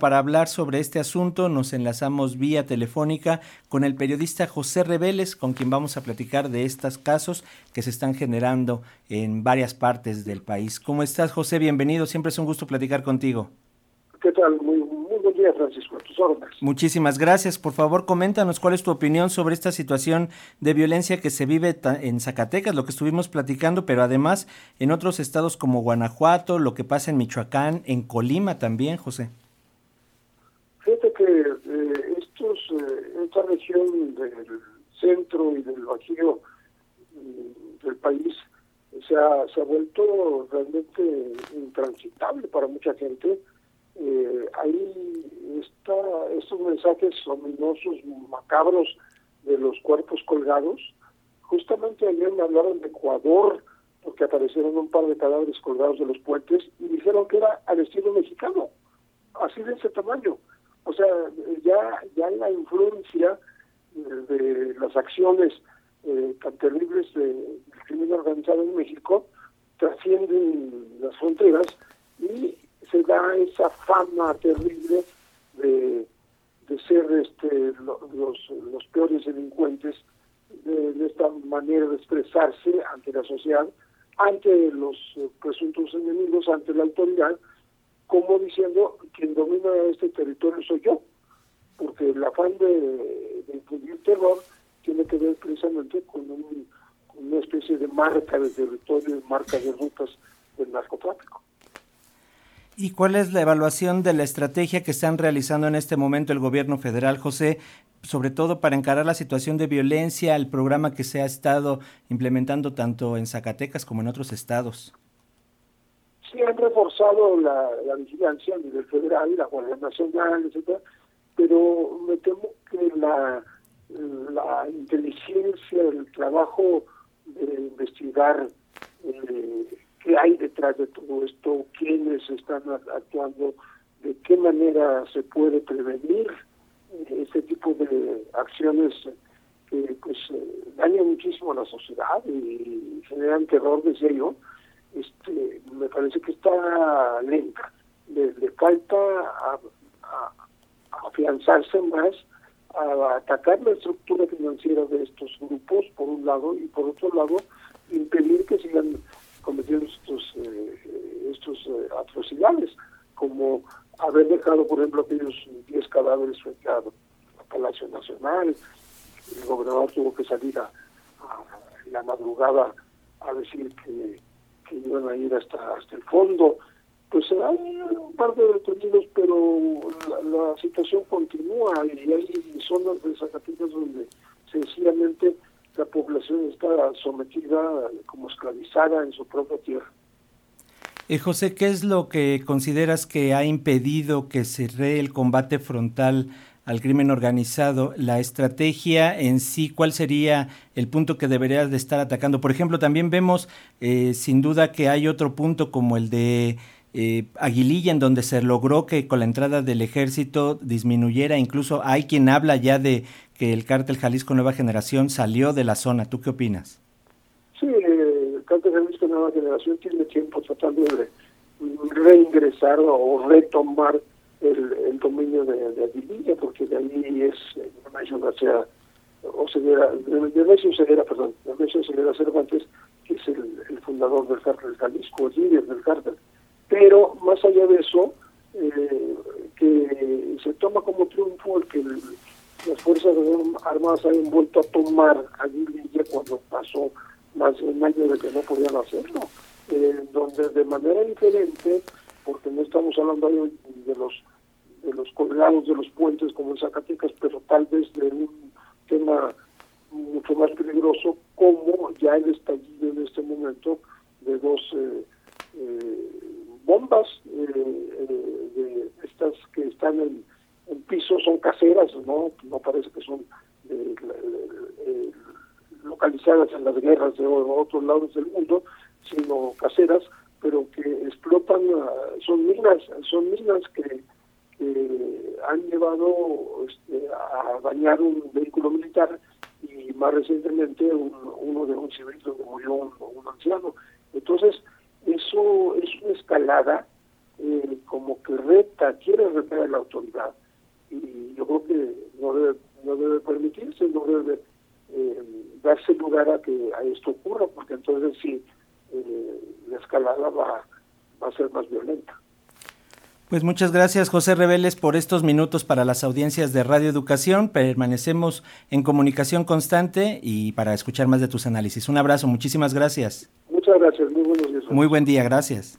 Para hablar sobre este asunto nos enlazamos vía telefónica con el periodista José Reveles, con quien vamos a platicar de estos casos que se están generando en varias partes del país. ¿Cómo estás, José? Bienvenido. Siempre es un gusto platicar contigo. ¿Qué tal? Muy, muy buen día, Francisco. tus órdenes. Muchísimas gracias. Por favor, coméntanos cuál es tu opinión sobre esta situación de violencia que se vive en Zacatecas, lo que estuvimos platicando, pero además en otros estados como Guanajuato, lo que pasa en Michoacán, en Colima también, José. Que eh, estos, eh, esta región del centro y del bajío mm, del país se ha, se ha vuelto realmente intransitable para mucha gente. Eh, ahí está estos mensajes ominosos, macabros de los cuerpos colgados. Justamente ayer me hablaron de Ecuador, porque aparecieron un par de cadáveres colgados de los puentes y dijeron que era al estilo mexicano, así de ese tamaño. O sea, ya, ya la influencia de las acciones eh, tan terribles del crimen organizado en México trascienden las fronteras y se da esa fama terrible de, de ser este, los, peores delincuentes de, de, esta manera de expresarse ante la sociedad, ante los presuntos enemigos, ante la autoridad, como diciendo quien domina este territorio soy yo, porque el afán de, de terror tiene que ver precisamente con, una especie de marca de territorio, marca de rutas del narcotráfico. ¿Y cuál es la evaluación de la estrategia que están realizando en este momento el gobierno federal, José, sobre todo para encarar la situación de violencia, el programa que se ha estado implementando tanto en Zacatecas como en otros estados? Sí han reforzado la, vigilancia a nivel federal, la Guardia Nacional, etcétera, pero me temo que la, inteligencia, el trabajo de investigar eh, qué hay detrás de todo esto, quiénes están actuando, de qué manera se puede prevenir este tipo de acciones que pues eh, dañan muchísimo a la sociedad y generan terror, desde yo, este, me parece que está lenta. Le, falta afianzarse más a atacar la estructura financiera de estos grupos, por un lado, y por otro lado, impedir que sigan cometiendo estos, eh, estos eh, atrocidades, como haber dejado, por ejemplo, aquellos 10 cadáveres frente a Palacio Nacional. El gobernador tuvo que salir a la madrugada a decir que que iban a ir hasta, hasta el fondo. Pues hay un par de detenidos, pero la, situación continúa y hay zonas de Zacatecas donde sencillamente la población está sometida como esclavizada en su propia tierra. Eh, José, ¿qué es lo que consideras que ha impedido que se ree el combate frontal al crimen organizado, la estrategia en sí, ¿cuál sería el punto que deberías de estar atacando? Por ejemplo, también vemos eh, sin duda que hay otro punto como el de eh, Aguililla, en donde se logró que con la entrada del ejército disminuyera, incluso hay quien habla ya de que el cártel Jalisco Nueva Generación salió de la zona. ¿Tú qué opinas? Sí, el cártel Jalisco Nueva Generación tiene tiempo tratando de reingresar o retomar el, el dominio de, de porque de ahí es Nemesio García, o Ceguera, Nemesio Ceguera, perdón, Nemesio Ceguera Cervantes, que es el, fundador del cártel Jalisco, el líder del cártel. Pero más allá de eso, eh, que se toma como triunfo el que las Fuerzas Armadas hayan vuelto a tomar Aguililla cuando pasó más de un año de que no podían hacerlo, eh, donde de manera diferente porque no estamos hablando ahí de los de los colgados de los puentes como en Zacatecas, pero tal vez de un tema mucho más peligroso como ya el estallido en este momento de dos eh, eh, bombas eh, de estas que están en, en piso, son caseras, no no parece que son localizadas en las guerras de otros lados del mundo, sino caseras pero que explotan, son minas, son minas que, han llevado este, a dañar un vehículo militar y más recientemente uno de un civil donde murió un, anciano. Entonces, eso es una escalada eh, como que reta, quiere retar a la autoridad. Y yo creo que no debe, no debe permitirse, no debe eh, darse lugar a que a esto ocurra, porque entonces sí, escalada va, va a ser más violenta. Pues muchas gracias José Reveles por estos minutos para las audiencias de Radio Educación. Permanecemos en comunicación constante y para escuchar más de tus análisis. Un abrazo, muchísimas gracias. Muchas gracias, muy buenos días. Muy buen día, gracias.